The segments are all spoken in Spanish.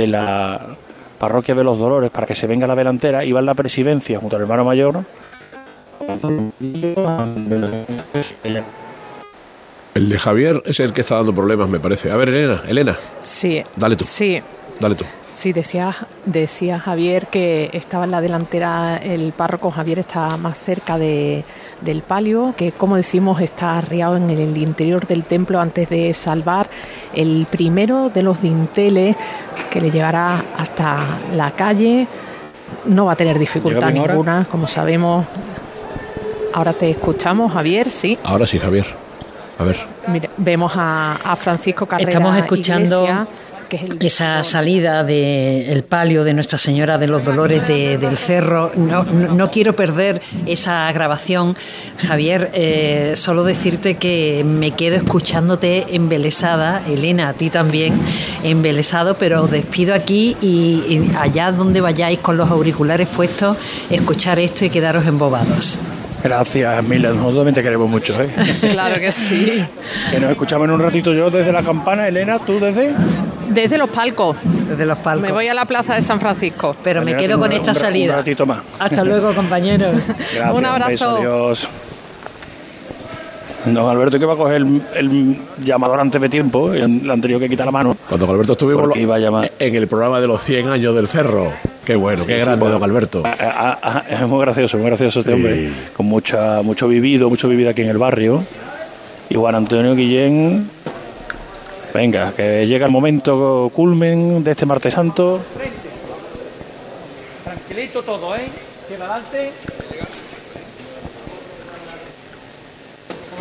de la parroquia de los Dolores para que se venga la delantera, iba en la presidencia junto al hermano mayor. El de Javier es el que está dando problemas, me parece. A ver, Elena, Elena, Sí. Dale tú. Sí. dale tú. Sí, decía, decía Javier que estaba en la delantera, el párroco Javier está más cerca de, del palio, que como decimos está arriado en el interior del templo antes de salvar el primero de los dinteles que le llevará hasta la calle. No va a tener dificultad ninguna, como sabemos. Ahora te escuchamos, Javier, sí. Ahora sí, Javier. A ver. Mira, vemos a, a Francisco Carrera Estamos escuchando Iglesia, que es el esa salida del palio de Nuestra Señora de los Dolores de- del Cerro. No, no, no quiero perder esa grabación. Javier, eh, solo decirte que me quedo escuchándote embelesada, Elena, a ti también, embelesado, pero os despido aquí y, y allá donde vayáis con los auriculares puestos, escuchar esto y quedaros embobados. Gracias, Mila. Nosotros también te queremos mucho, ¿eh? Claro que sí. Que nos escuchamos en un ratito yo desde la campana. Elena, ¿tú desde? Desde los palcos. Desde los palcos. Me voy a la plaza de San Francisco. Pero me quedo un- con esta un salida. Un ratito más. Hasta luego, compañeros. Gracias, Un abrazo. beso, adiós. Don Alberto que va a coger el, el llamador antes de tiempo, y le han tenido que quitar la mano. Cuando don Alberto estuvimos iba a llamar. en el programa de los 100 años del Cerro. Qué bueno, qué Sí, grande, sí, don Alberto. Ah, ah, ah, es muy gracioso, muy gracioso este Sí. hombre. Con mucha, mucho vivido, mucho vivido aquí en el barrio. Y Juan Antonio Guillén. Venga, que llega el momento culmen de este martes santo. Tranquilito todo, ¿eh? Lleva adelante.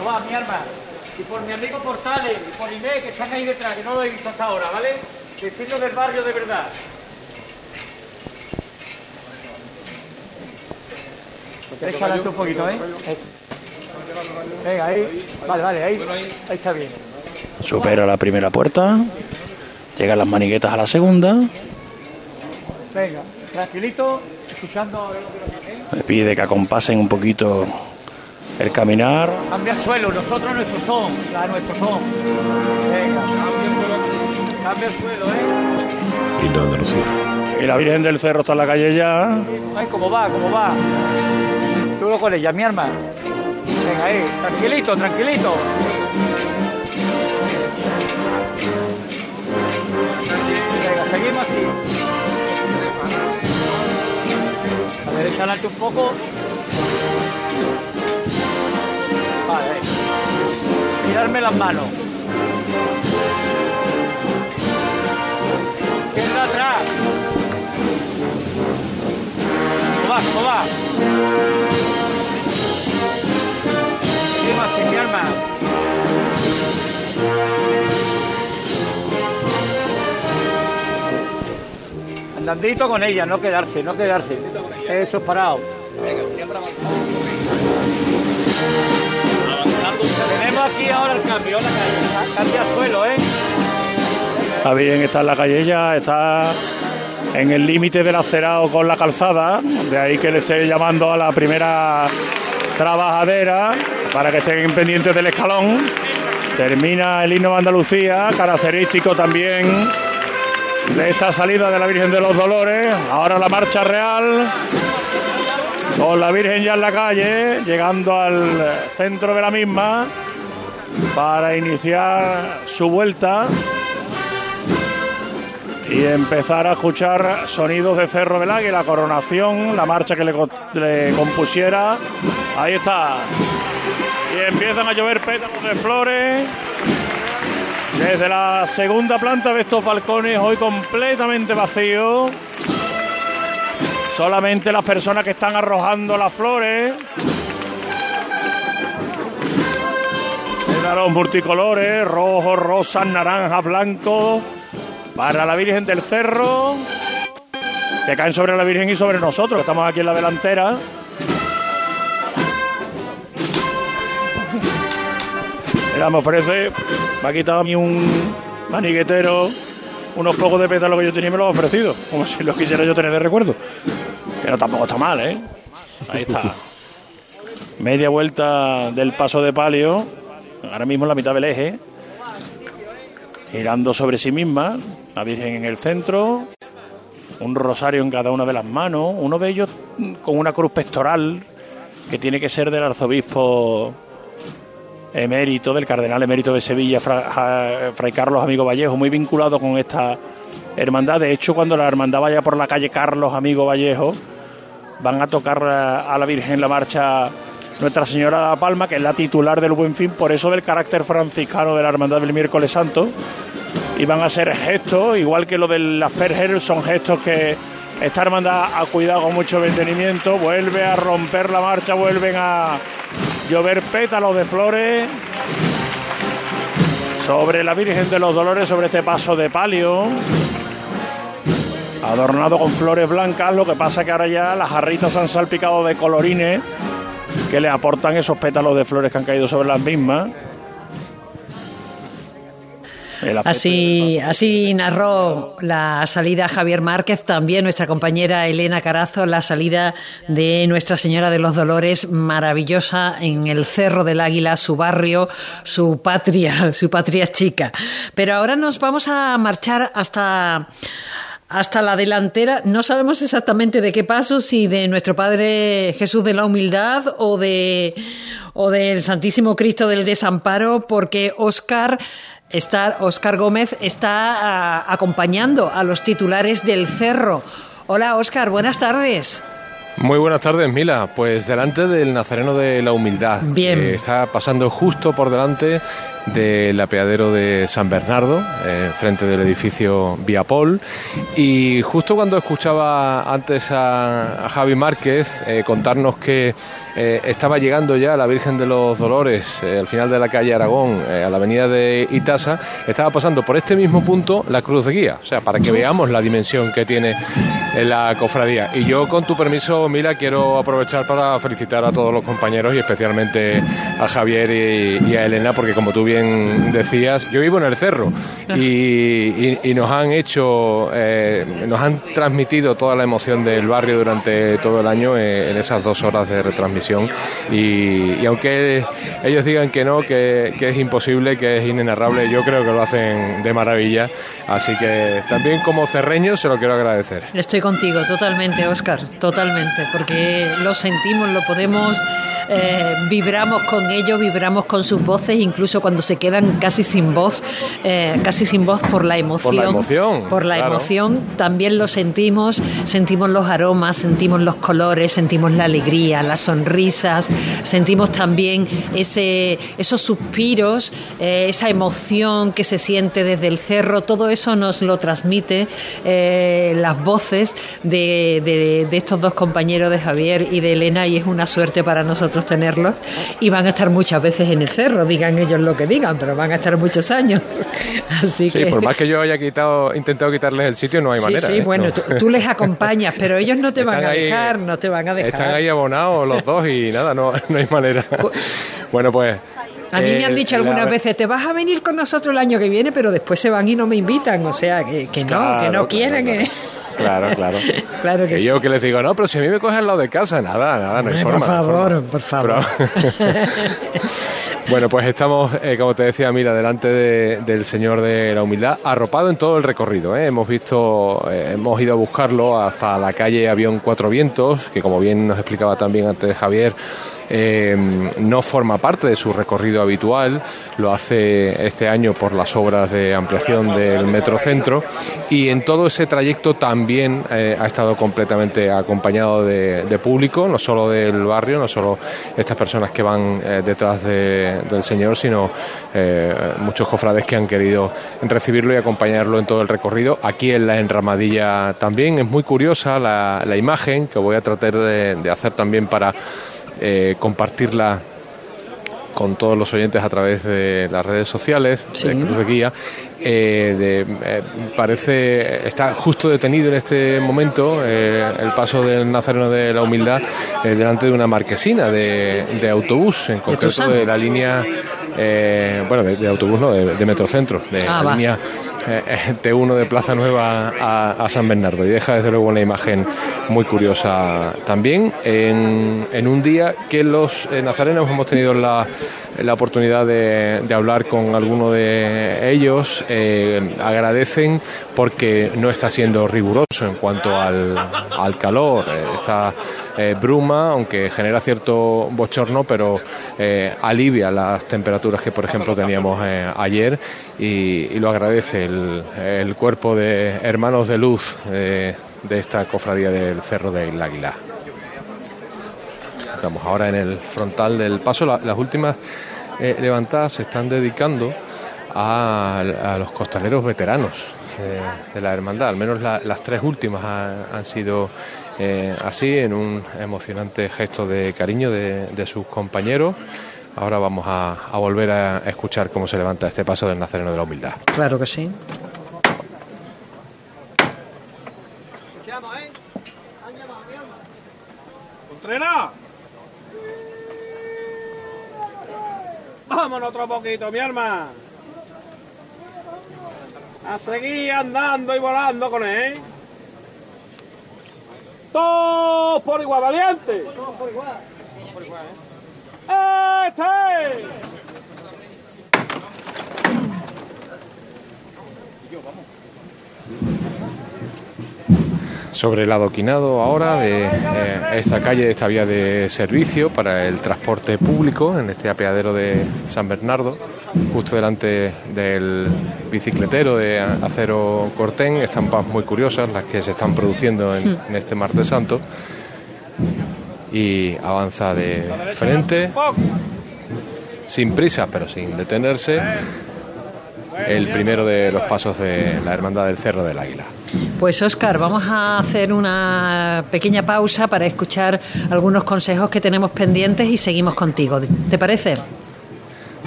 Va, mi arma? Y por mi amigo Portales y por Inés, que están ahí detrás, que no lo he visto hasta ahora, ¿vale? Vecinos del barrio de verdad. ¿Quieres que adelante un poquito, eh? Venga, ahí. Vale, vale, ahí. Ahí está bien. Supera la primera puerta. Llegan las maniguetas a la segunda. Venga, tranquilito, escuchando ahora lo que nos Me pide que acompasen un poquito el caminar. Cambia el suelo, nosotros nuestro son, la nuestro son. Venga, cambia el suelo, cambia el suelo, ¿eh? Y no Andalucía. Y la Virgen del Cerro está en la calle ya. Ay, cómo va, cómo va. Tú lo con ella, mi arma. Venga, ahí, tranquilito, tranquilito. Venga, seguimos así. A ver, adelante un poco. Vale. Mirarme las manos. Izquierda atrás. ¿Cómo va? ¿Cómo va? Andandito con ella, no quedarse, no quedarse. Eso es parado. Aquí ahora el cambio, la calle. Cambia el suelo, ¿eh? La Virgen está en la calle ya, está en el límite del acerado con la calzada. De ahí que le esté llamando a la primera trabajadera para que estén pendientes del escalón. Termina el himno de Andalucía, característico también de esta salida de la Virgen de los Dolores. Ahora la marcha real. Con la Virgen ya en la calle, llegando al centro de la misma para iniciar su vuelta y empezar a escuchar sonidos de Cerro del Águila, la coronación, la marcha que le, le compusiera. Ahí está. Y empiezan a llover pétalos de flores. Desde la segunda planta de estos balcones, hoy completamente vacíos. Solamente las personas que están arrojando las flores. Pétalos multicolores, rojos, rosas, naranjas, blancos. Para la Virgen del Cerro. Que caen sobre la Virgen y sobre nosotros, estamos aquí en la delantera. Mira, me ofrece, me ha quitado a mí un maniguetero, unos pocos de pétalos que yo tenía y me los ha ofrecido, como si los quisiera yo tener de recuerdo. Pero tampoco está mal, ¿eh? Ahí está. Media vuelta del paso de palio, ahora mismo en la mitad del eje, girando sobre sí misma. la Virgen en el centro, un rosario en cada una de las manos, uno de ellos con una cruz pectoral que tiene que ser del arzobispo emérito, del cardenal emérito de Sevilla, Fray Carlos Amigo Vallejo, muy vinculado con esta hermandad. De hecho, cuando la hermandad vaya por la calle Carlos Amigo Vallejo, van a tocar a la Virgen la marcha Nuestra Señora de la Palma, que es la titular del Buen Fin, por eso del carácter franciscano de la hermandad del miércoles santo. Y van a ser gestos, igual que lo de las Perger, son gestos que esta hermandad ha cuidado con mucho mantenimiento, vuelve a romper la marcha, vuelven a llover pétalos de flores sobre la Virgen de los Dolores, sobre este paso de palio, adornado con flores blancas, lo que pasa que ahora ya las jarritas han salpicado de colorines que le aportan esos pétalos de flores que han caído sobre las mismas. Así, así narró la salida Javier Márquez, también nuestra compañera Elena Carazo, la salida de Nuestra Señora de los Dolores, maravillosa en el Cerro del Águila, su barrio, su patria, su patria chica. Pero ahora nos vamos a marchar hasta hasta la delantera. No sabemos exactamente de qué paso, si de nuestro Padre Jesús de la Humildad o de o del Santísimo Cristo del Desamparo, porque Oscar Está, Oscar Gómez está ah, acompañando a los titulares del Cerro. Hola Oscar, buenas tardes. Muy buenas tardes, Mila. Pues delante del Nazareno de la Humildad. Bien. está pasando justo por delante del apeadero de San Bernardo, eh, frente del edificio Viapol. Y justo cuando escuchaba antes a, Javi Márquez eh, contarnos que eh, estaba llegando ya la Virgen de los Dolores al final de la calle Aragón, a la avenida de Itasa, estaba pasando por este mismo punto la cruz de guía, o sea, para que veamos la dimensión que tiene la cofradía. Y yo, con tu permiso, Mila, quiero aprovechar para felicitar a todos los compañeros y especialmente a Javier y, y a Elena, porque como tú decías, yo vivo en el cerro y, nos han hecho, eh, nos han transmitido toda la emoción del barrio durante todo el año eh, en esas dos horas de retransmisión y, aunque ellos digan que no, que, que, es imposible, que es inenarrable, yo creo que lo hacen de maravilla, así que también como cerreño se lo quiero agradecer. Estoy contigo totalmente, Oscar, totalmente, porque lo sentimos, lo podemos eh, vibramos con ellos, vibramos con sus voces, incluso cuando se quedan casi sin voz, eh, casi sin voz por la emoción. Por la emoción. Por la emoción, también lo sentimos, sentimos los aromas, sentimos los colores, sentimos la alegría, las sonrisas, sentimos también ese, esos suspiros, eh, esa emoción que se siente desde el cerro, todo eso nos lo transmite las voces de, de estos dos compañeros de Javier y de Elena y es una suerte para nosotros tenerlos y van a estar muchas veces en el cerro, digan ellos lo que digan, pero van a estar muchos años. Así sí, por más que yo haya quitado, intentado quitarles el sitio, no hay manera. Sí, ¿eh? bueno, tú, les acompañas, pero ellos no te van a dejar, no te van a dejar. Están ahí abonados los dos y nada, no, no hay manera. Bueno, pues a mí me han eh, dicho algunas veces, te vas a venir con nosotros el año que viene, pero después se van y no me invitan. O sea, que, no, que no quieren. que... Claro, claro. claro que yo que les digo, no, pero si a mí me cogen al lado de casa, nada, nada, no hay forma. Por favor, por favor. bueno, pues estamos, eh, como te decía, mira, delante del Señor de la Humildad, arropado en todo el recorrido. ¿eh? Hemos visto, eh, hemos ido a buscarlo hasta la calle Avión Cuatro Vientos, que como bien nos explicaba también antes Javier, eh, no forma parte de su recorrido habitual, lo hace este año por las obras de ampliación del Metrocentro y en todo ese trayecto también eh, ha estado completamente acompañado de, público, no solo del barrio, no solo estas personas que van eh, detrás del Señor, sino muchos cofrades que han querido recibirlo y acompañarlo en todo el recorrido. Aquí en la enramadilla también es muy curiosa la, imagen que voy a tratar de hacer también para eh, compartirla con todos los oyentes a través de las redes sociales de Cruz de Guía. Eh, eh, parece está justo detenido en este momento el paso del Nazareno de la Humildad delante de una marquesina de, autobús, en concreto de la línea eh, bueno, de, autobús, no, de, Metrocentro, de ah, la línea eh, T1 de Plaza Nueva a, San Bernardo. Y deja desde luego una imagen muy curiosa también en, en un día que los nazarenos hemos tenido la, la oportunidad de, de, hablar con alguno de ellos. agradecen porque no está siendo riguroso en cuanto al, al calor. está eh, bruma, aunque genera cierto bochorno, pero eh, alivia las temperaturas que, por ejemplo, teníamos eh, ayer y, lo agradece el, cuerpo de hermanos de luz de esta cofradía del Cerro del Águila. Estamos ahora en el frontal del paso. las últimas levantadas se están dedicando a, los costaleros veteranos de la hermandad. Al menos las tres últimas han sido eh, así, en un emocionante gesto de cariño de, sus compañeros. Ahora vamos a, volver a escuchar cómo se levanta este paso del Nazareno de la Humildad. Claro que sí. Vámonos otro poquito, mi arma. A seguir andando y volando con él. Todos por igual, valiente. Todos por igual. ¡Este! sobre el adoquinado ahora de eh, esta calle, de esta vía de servicio para el transporte público en este apeadero de San Bernardo, justo delante del bicicletero de acero cortén, estampas muy curiosas las que se están produciendo en, en este martes santo y avanza de frente sin prisa pero sin detenerse el primero de los pasos de la Hermandad del Cerro del Águila. Pues Oscar, vamos a hacer una pequeña pausa para escuchar algunos consejos que tenemos pendientes y seguimos contigo. ¿Te parece?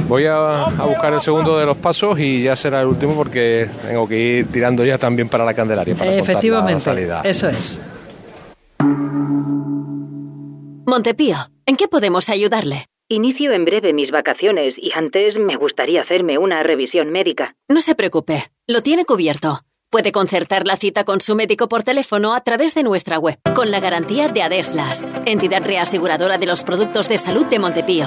Voy a, buscar el segundo de los pasos y ya será el último porque tengo que ir tirando ya también para la Candelaria. Para Efectivamente, eso es. Montepío, ¿en qué podemos ayudarle? Inicio en breve mis vacaciones y antes me gustaría hacerme una revisión médica. No se preocupe, lo tiene cubierto. Puede concertar la cita con su médico por teléfono a través de nuestra web, con la garantía de Adeslas, entidad reaseguradora de los productos de salud de Montepío.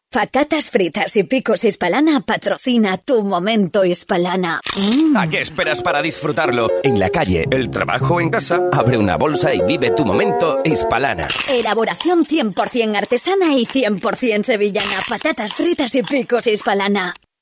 Patatas fritas y picos hispalana patrocina tu momento hispalana. Mm. ¿A qué esperas para disfrutarlo? En la calle, el trabajo en casa, abre una bolsa y vive tu momento hispalana. Elaboración 100% artesana y 100% sevillana. Patatas fritas y picos hispalana.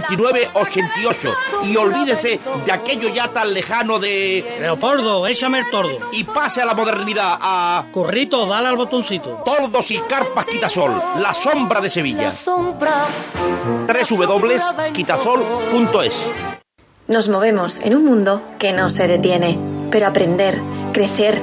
88. Y olvídese de aquello ya tan lejano de Leopoldo, échame el tordo. Y pase a la modernidad a... Corrito, dale al botoncito. Tordos y carpas Quitasol, la sombra de Sevilla. www.quitasol.es Nos movemos en un mundo que no se detiene, pero aprender, crecer,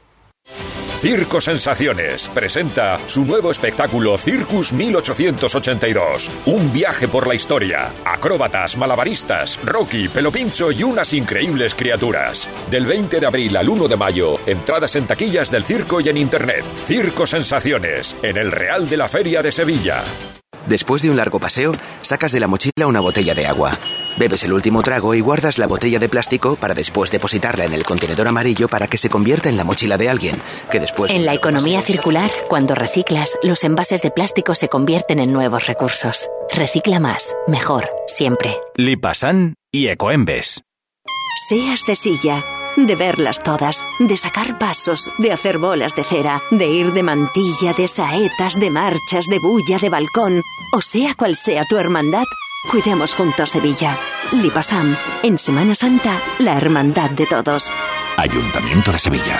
Circo Sensaciones presenta su nuevo espectáculo Circus 1882. Un viaje por la historia. Acróbatas, malabaristas, Rocky, Pelopincho y unas increíbles criaturas. Del 20 de abril al 1 de mayo, entradas en taquillas del circo y en internet. Circo Sensaciones, en el Real de la Feria de Sevilla. Después de un largo paseo, sacas de la mochila una botella de agua. Bebes el último trago y guardas la botella de plástico para después depositarla en el contenedor amarillo para que se convierta en la mochila de alguien, que después... En la economía circular, cuando reciclas, los envases de plástico se convierten en nuevos recursos. Recicla más, mejor, siempre. Lipasan y Ecoembes. Seas de silla, de verlas todas, de sacar pasos, de hacer bolas de cera, de ir de mantilla, de saetas, de marchas, de bulla, de balcón, o sea cual sea tu hermandad, cuidemos juntos Sevilla. Lipasam, en Semana Santa, la hermandad de todos. Ayuntamiento de Sevilla.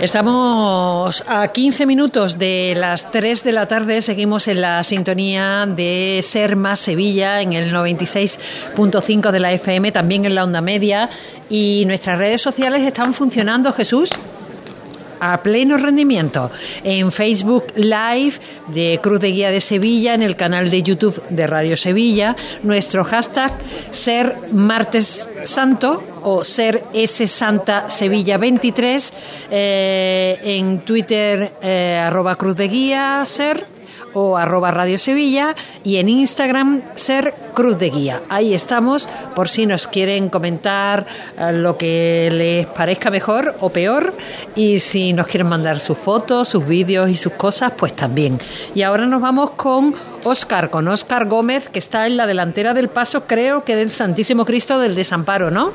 Estamos a 15 minutos de las 3 de la tarde. Seguimos en la sintonía de Ser Más Sevilla en el 96.5 de la FM, también en la onda media. Y nuestras redes sociales están funcionando, Jesús a pleno rendimiento en Facebook Live de Cruz de Guía de Sevilla, en el canal de YouTube de Radio Sevilla, nuestro hashtag Ser Martes Santo o Ser S Santa Sevilla 23, eh, en Twitter eh, arroba Cruz de Ser o arroba Radio Sevilla y en Instagram ser Cruz de Guía. Ahí estamos por si nos quieren comentar eh, lo que les parezca mejor o peor y si nos quieren mandar sus fotos, sus vídeos y sus cosas, pues también. Y ahora nos vamos con Óscar, con Óscar Gómez, que está en la delantera del paso, creo que del Santísimo Cristo del Desamparo, ¿no?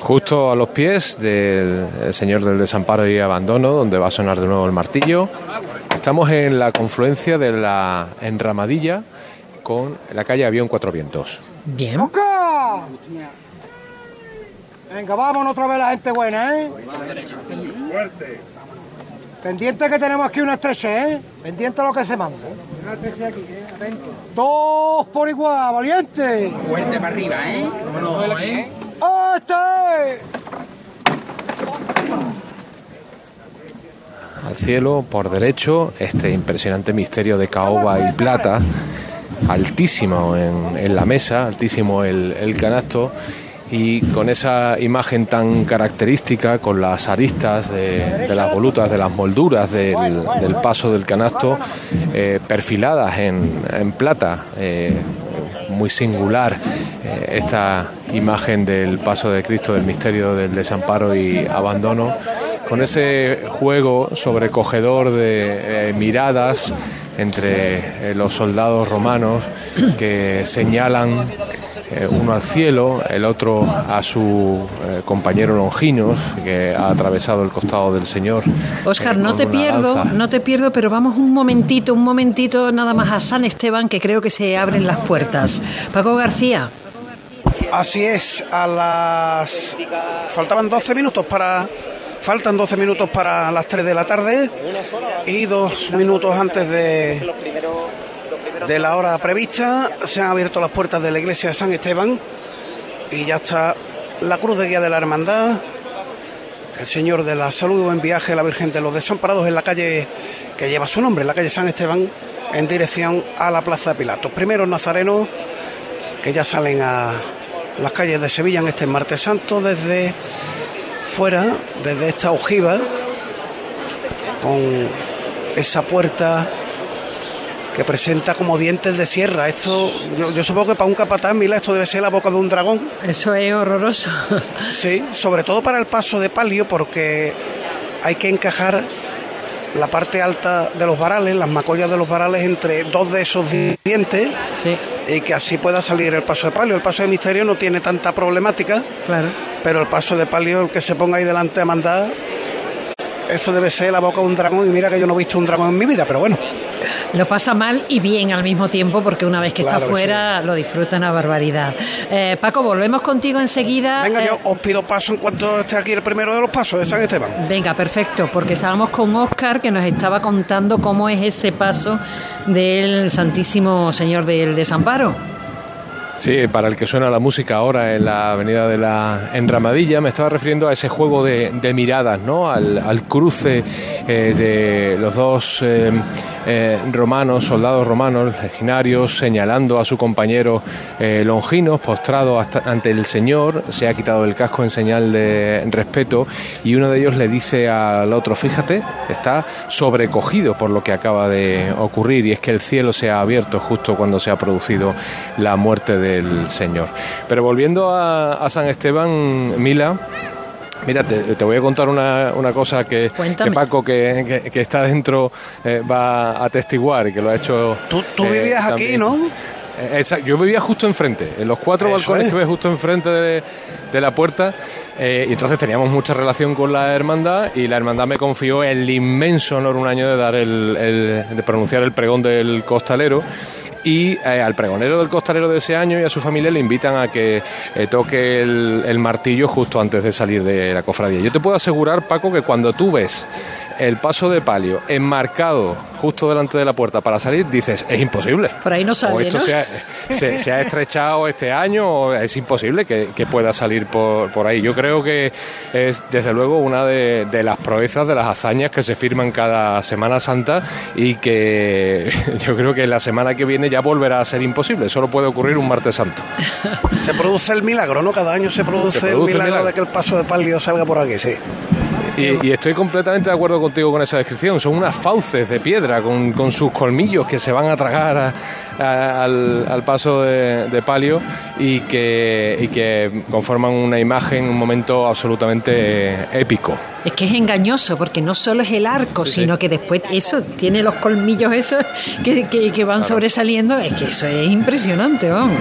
Justo a los pies del Señor del Desamparo y Abandono, donde va a sonar de nuevo el martillo. Estamos en la confluencia de la enramadilla con la calle Avión Cuatro Vientos. Bien. Venga, vámonos otra vez la gente buena, ¿eh? Fuerte. Pendiente que tenemos aquí una estreche, ¿eh? Pendiente a lo que se manda. Una estreche aquí, ¿eh? Atento. Dos por igual, valiente. Fuerte para arriba, ¿eh? No, no, ¿eh? ¡Este! Al cielo, por derecho, este impresionante misterio de caoba y plata, altísimo en, la mesa, altísimo el, canasto y con esa imagen tan característica, con las aristas de, de las volutas, de las molduras del, del paso del canasto, eh, perfiladas en, en plata, eh, muy singular eh, esta imagen del paso de Cristo, del misterio del desamparo y abandono, con ese juego sobrecogedor de eh, miradas entre eh, los soldados romanos que señalan eh, uno al cielo, el otro a su eh, compañero Longinos, que ha atravesado el costado del Señor. Óscar, eh, no te pierdo, lanza. no te pierdo, pero vamos un momentito, un momentito nada más a San Esteban, que creo que se abren las puertas. Paco García. Así es, a las. Faltaban 12 minutos para. Faltan 12 minutos para las 3 de la tarde y dos minutos antes de, la hora prevista se han abierto las puertas de la iglesia de San Esteban y ya está la cruz de guía de la hermandad, el Señor de la Salud en viaje, la Virgen de los Desamparados en la calle que lleva su nombre, la calle San Esteban, en dirección a la Plaza de Pilatos. Primeros nazarenos que ya salen a las calles de Sevilla en este martes santo desde fuera, desde esta ojiva, con esa puerta que presenta como dientes de sierra. Esto, yo, yo supongo que para un capataz, Mila, esto debe ser la boca de un dragón. Eso es horroroso. Sí, sobre todo para el paso de palio, porque hay que encajar la parte alta de los varales, las macollas de los varales, entre dos de esos dientes y que así pueda salir el paso de palio. El paso de misterio no tiene tanta problemática, Claro. Pero el paso de palio, el que se ponga ahí delante a mandar, eso debe ser la boca de un dragón. Y mira que yo no he visto un dragón en mi vida, pero bueno. Lo pasa mal y bien al mismo tiempo porque una vez que Claro está fuera lo disfruta una barbaridad. Eh, Paco, volvemos contigo enseguida. Venga, Eh, yo os pido paso en cuanto esté aquí el primero de los pasos de San Esteban. Venga, perfecto, porque estábamos con Oscar que nos estaba contando cómo es ese paso del Santísimo Señor del Desamparo. Sí, para el que suena la música ahora en la avenida de la Enramadilla, me estaba refiriendo a ese juego de, de miradas, ¿no? Al, al cruce eh, de los dos eh, eh, romanos, soldados romanos, legionarios, señalando a su compañero Longinos, postrado hasta- ante el Señor, se ha quitado el casco en señal de respeto, y uno de ellos le dice al otro, fíjate, está sobrecogido por lo que acaba de ocurrir, y es que el cielo se ha abierto justo cuando se ha producido la muerte del Señor. Pero volviendo a, a San Esteban, Mila, Mira, te, te voy a contar una, una cosa que, que Paco, que, que- que está dentro, eh, va a atestiguar y que lo ha hecho. Tú, tú eh, vivías aquí. ¿no? Eh, exacto, yo vivía justo enfrente, en los cuatro Eso balcones es. que ves justo enfrente de, de la puerta. eh, y entonces teníamos mucha relación con la hermandad y la hermandad me confió el inmenso honor un año de dar el, el- de pronunciar el pregón del costalero. Y eh, al pregonero del costalero de ese año y a su familia le invitan a que eh, toque el, el martillo justo antes de salir de la cofradía. Yo te puedo asegurar, Paco, que cuando tú ves el paso de palio enmarcado justo delante de la puerta para salir, dices, es imposible. Por ahí no O sale, esto ¿no? se, ha, se- se ha estrechado este año, o es imposible que, que pueda salir por, por ahí. Yo creo que es, desde luego, una de, de las proezas, de las hazañas que se firman cada Semana Santa y que yo creo que la semana que viene ya volverá a ser imposible. Solo puede ocurrir un martes santo. Se produce el milagro, ¿no? Cada año se produce, Se produce el el milagro milagro. de que el paso de palio salga por aquí, sí. Y, y estoy completamente de acuerdo contigo con esa descripción. Son unas fauces de piedra con, con sus colmillos que se van a tragar a- a- al, al paso de, de palio y que, y que conforman una imagen, un momento absolutamente eh, épico. Es que es engañoso porque no solo es el arco, Sí, sí. sino que después eso tiene los colmillos esos que, que- que van sobresaliendo. Es que eso es impresionante, vamos.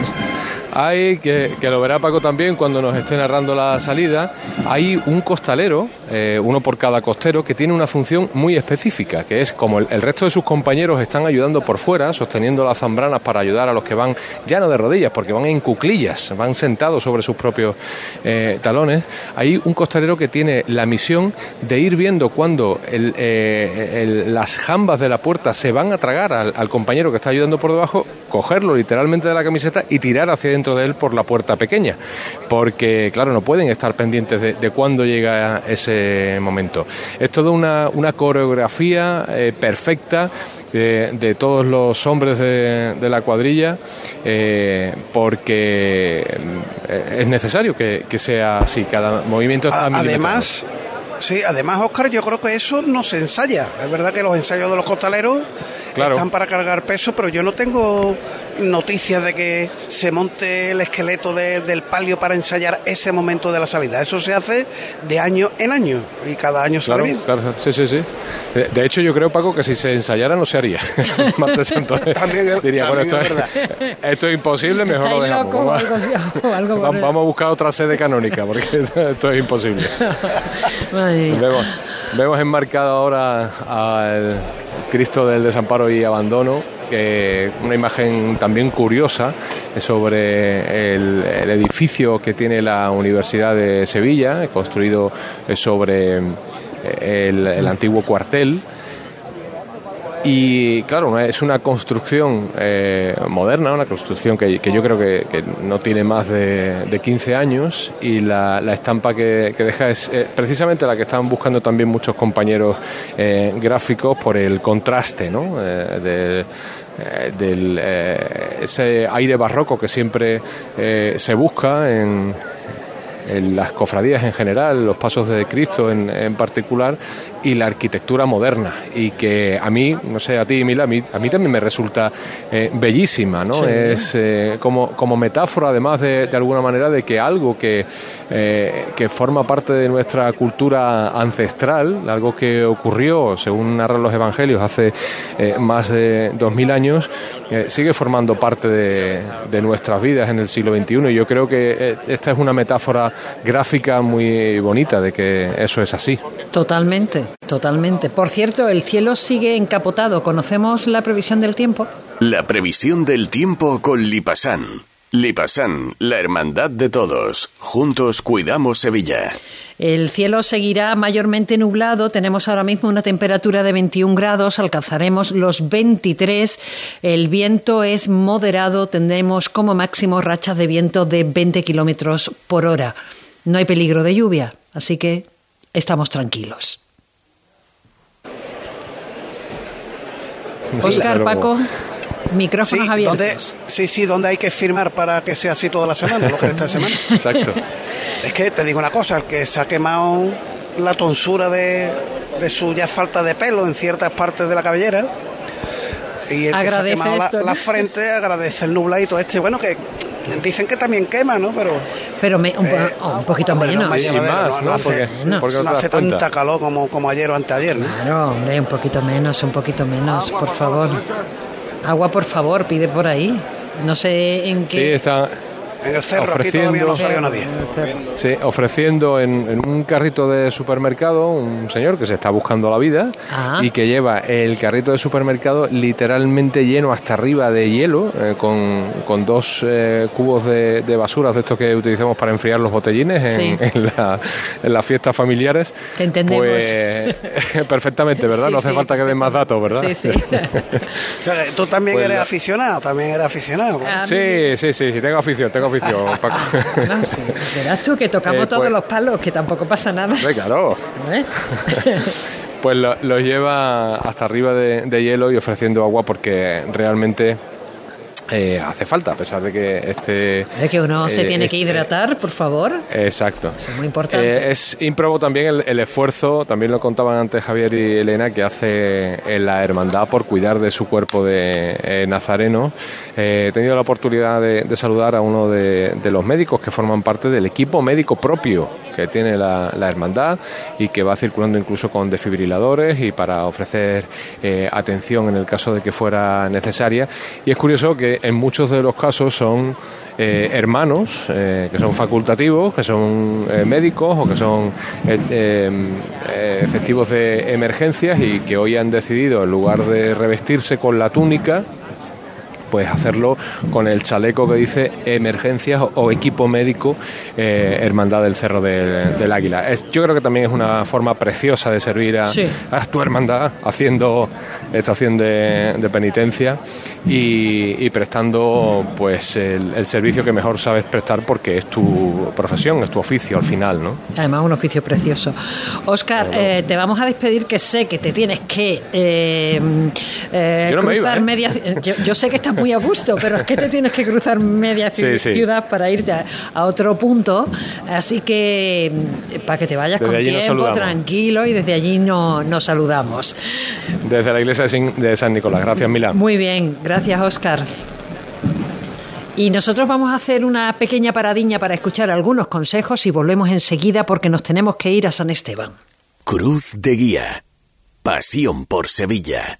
Hay, que, lo verá Paco también cuando nos esté narrando la salida, hay un costalero, eh, uno por cada costero, que tiene una función muy específica, que es como el, resto de sus compañeros están ayudando por fuera, sosteniendo las zambranas para ayudar a los que van, ya no de rodillas, porque van en cuclillas, van sentados sobre sus propios eh, talones, hay un costalero que tiene la misión de ir viendo cuando eh, las jambas de la puerta se van a tragar al, al compañero que está ayudando por debajo, cogerlo literalmente de la camiseta y tirar hacia dentro de él por la puerta pequeña. Porque, claro, no pueden estar pendientes de, de cuándo llega ese momento. Es toda una, una coreografía eh, perfecta de, de todos los hombres de, de la cuadrilla, eh, porque eh, es necesario que, que sea así, cada movimiento está. Además, sí, además, Oscar, yo creo que eso no se ensaya. Es verdad que los ensayos de los costaleros Claro. están para cargar peso, pero yo no tengo noticias de que se monte el esqueleto de- del palio para ensayar ese momento de la salida. Eso se hace de año en año y cada año sale Claro, bien. claro, sí, sí, sí. De, de hecho, yo creo, Paco, que si se ensayara no se haría. Martes Santo. También es- Diría, bueno, esto es, esto es imposible, mejor lo dejamos. Vamos, algo vamos- vamos a buscar otra sede canónica, porque esto es imposible. Vemos, vemos enmarcado ahora al Cristo del Desamparo y Abandono, una imagen también curiosa sobre el, edificio que tiene la Universidad de Sevilla, construido sobre el antiguo cuartel. Y claro, es una construcción eh, moderna, una construcción que, yo creo que, que no tiene más de, de 15 años y la, la estampa que, deja es eh, precisamente la que están buscando también muchos compañeros eh, gráficos por el contraste ¿no? De- ese aire barroco que siempre se busca en, las cofradías en general, los pasos de Cristo en particular, y la arquitectura moderna y que a mí, no sé, a ti, Mila, a mí, a mí también me resulta eh, bellísima, ¿no? Sí. Es eh, como, como metáfora, además, de, de alguna manera, de que algo que, eh, que forma parte de nuestra cultura ancestral, algo que ocurrió, según narran los evangelios, hace eh, más de dos mil años, sigue formando parte de, de nuestras vidas en el siglo XXI. Y yo creo que esta es una metáfora gráfica muy bonita de que eso es así. Totalmente, totalmente. Por cierto, el cielo sigue encapotado. ¿Conocemos la previsión del tiempo? La previsión del tiempo con Lipasan. Lipasan, la hermandad de todos. Juntos cuidamos Sevilla. El cielo seguirá mayormente nublado. Tenemos ahora mismo una temperatura de 21 grados. Alcanzaremos los 23. El viento es moderado. Tendremos como máximo rachas de viento de 20 kilómetros por hora. No hay peligro de lluvia, así que estamos tranquilos. Oscar, Paco, micrófonos Sí, abiertos. donde, sí, sí, donde hay que firmar para que sea así toda la semana, lo que resta de semana. Exacto. Es que te digo una cosa, el que se ha quemado la tonsura de, de su ya falta de pelo en ciertas partes de la cabellera y el que se ha Agradece quemado la, esto, ¿no? la frente agradece el nubladito este. Bueno, que dicen que también quema, ¿no? Pero Pero me- un, po- Eh, un poquito hombre, menos. ver, no, no hace, Menos. no hace tanta calor como, como ayer o anteayer, ¿no? Claro, hombre, un poquito menos, un poquito menos, por favor. Agua, por favor, pide por ahí. No sé en Sí, qué. está En el cerro aquí todavía no salió nadie. Sí, ofreciendo en, en un carrito de supermercado un señor que se está buscando la vida Ah. y que lleva el carrito de supermercado literalmente lleno hasta arriba de hielo eh, con, con dos eh, cubos de, de basura de estos que utilizamos para enfriar los botellines en, Sí. en la- en las fiestas familiares. Que entendemos. Pues perfectamente, ¿verdad? Sí, no hace sí. falta que den más datos, ¿verdad? Sí, sí. O sea, tú también Pues eres la- aficionado, también eres aficionado. A Sí, sí, sí, sí, tengo afición, tengo afición, Paco. Verás tú que tocamos Eh, todos pues- los palos, que tampoco pasa nada. Claro. ¿Eh? Pues lo- los lleva hasta arriba de, de hielo y ofreciendo agua porque realmente eh, hace falta, a pesar de que este... Es que uno se eh, tiene que este- hidratar, por favor. Exacto. Eso es muy importante. Eh, es ímprobo también el, el esfuerzo, también lo contaban antes Javier y Elena, que hace en la hermandad por cuidar de su cuerpo de nazareno. He tenido la oportunidad de, de saludar a uno de, de los médicos que forman parte del equipo médico propio que tiene la, la hermandad y que va circulando incluso con desfibriladores y para ofrecer atención en el caso de que fuera necesaria. Y es curioso que en muchos de los casos son eh, hermanos eh, que son facultativos, que son eh, médicos o que son efectivos de emergencias y que hoy han decidido, en lugar de revestirse con la túnica, pues hacerlo con el chaleco que dice emergencias o, equipo médico eh, Hermandad del Cerro del, del Águila. Es- yo creo que también es una forma preciosa de servir a, Sí. a tu hermandad haciendo estación de, de penitencia y, y prestando pues el, el servicio que mejor sabes prestar porque es tu profesión, es tu oficio al final, ¿no? Además, un oficio precioso. Oscar, eh, te vamos a despedir, que sé que te tienes que eh, eh, Yo no me cruzar iba, ¿eh? media. Yo, yo sé que estás muy a gusto, pero es que te tienes que cruzar media Sí, ci- sí. ciudad para irte a, a otro punto. Así que para que te vayas Desde con tiempo, tranquilo, y desde allí no- nos saludamos. Desde la iglesia de San Nicolás. Gracias, Mila. Muy bien, gracias, Oscar. Y nosotros vamos a hacer una pequeña paradiña para escuchar algunos consejos y volvemos enseguida porque nos tenemos que ir a San Esteban. Cruz de Guía. Pasión por Sevilla.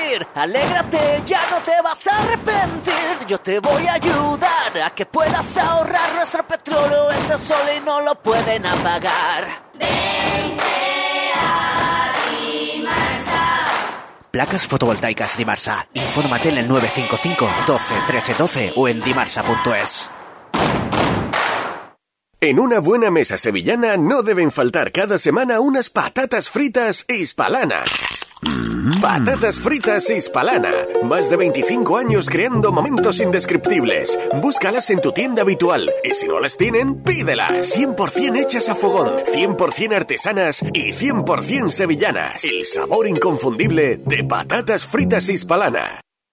Alégrate, ya no te vas a arrepentir. Yo te voy a ayudar a que puedas ahorrar nuestro petróleo. Ese sol y no lo pueden apagar. Placas fotovoltaicas Dimarsa. Infórmate en el 955 12 13 12 o en dimarsa.es. En una buena mesa sevillana no deben faltar cada semana unas patatas fritas hispalanas. Patatas fritas Hispalana. Más de 25 años creando momentos indescriptibles. Búscalas en tu tienda habitual. Y si no las tienen, pídelas. 100% hechas a fogón, 100% artesanas y 100% sevillanas. El sabor inconfundible de patatas fritas Hispalana.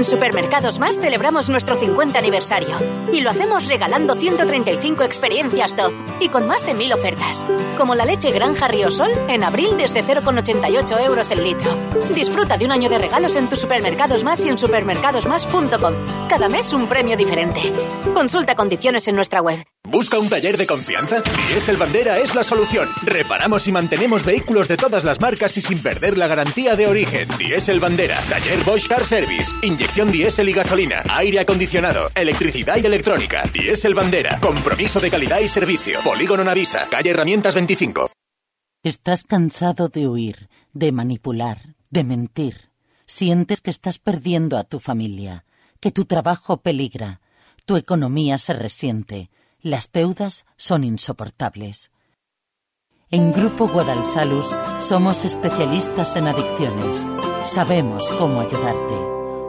En Supermercados Más celebramos nuestro 50 aniversario y lo hacemos regalando 135 experiencias top y con más de 1000 ofertas, como la leche Granja Riosol en abril desde 0,88 euros el litro. Disfruta de un año de regalos en tus Supermercados Más y en supermercadosmás.com. Cada mes un premio diferente. Consulta condiciones en nuestra web. ¿Busca un taller de confianza? Diesel Bandera es la solución. Reparamos y mantenemos vehículos de todas las marcas y sin perder la garantía de origen. Diesel Bandera, taller Bosch Car Service, diésel y gasolina, aire acondicionado, electricidad y electrónica. Diesel Bandera, compromiso de calidad y servicio. Polígono Navisa, calle Herramientas 25. Estás cansado de huir, de manipular, de mentir. Sientes que estás perdiendo a tu familia, que tu trabajo peligra, tu economía se resiente las deudas son insoportables. En Grupo Guadalsalus somos especialistas en adicciones. Sabemos cómo ayudarte.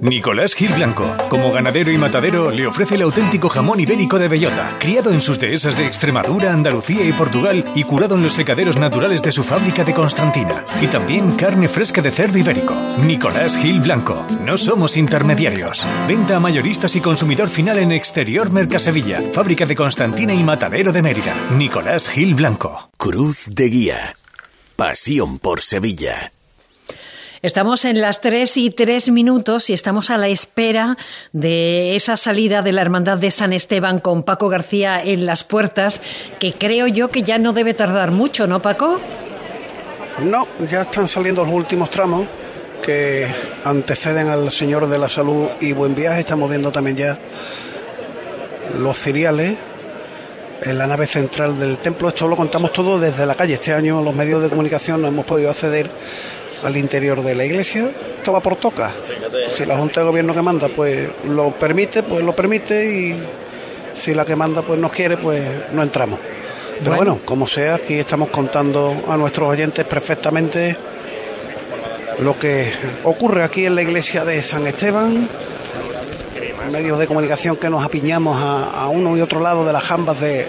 Nicolás Gil Blanco, como ganadero y matadero, le ofrece el auténtico jamón ibérico de bellota, criado en sus dehesas de Extremadura, Andalucía y Portugal y curado en los secaderos naturales de su fábrica de Constantina. Y también carne fresca de cerdo ibérico. Nicolás Gil Blanco, no somos intermediarios. Venta a mayoristas y consumidor final en Exterior Mercasevilla, fábrica de Constantina y matadero de Mérida. Nicolás Gil Blanco. Cruz de Guía. Pasión por Sevilla. Estamos en las 3 y 3 minutos y estamos a la espera de esa salida de la Hermandad de San Esteban con Paco García en las puertas, que creo yo que ya no debe tardar mucho, ¿no, Paco? No, ya están saliendo los últimos tramos que anteceden al Señor de la Salud y Buen Viaje. Estamos viendo también ya los ciriales en la nave central del templo. Esto lo contamos todo desde la calle. Este año los medios de comunicación no hemos podido acceder al interior de la iglesia. Esto va por toca. Si la Junta de Gobierno que manda pues lo permite, pues lo permite y si la que manda pues no quiere, pues no entramos. Pero bueno, como sea, aquí estamos contando a nuestros oyentes perfectamente lo que ocurre aquí en la iglesia de San Esteban, medios de comunicación que nos apiñamos a, a uno y otro lado de las jambas de,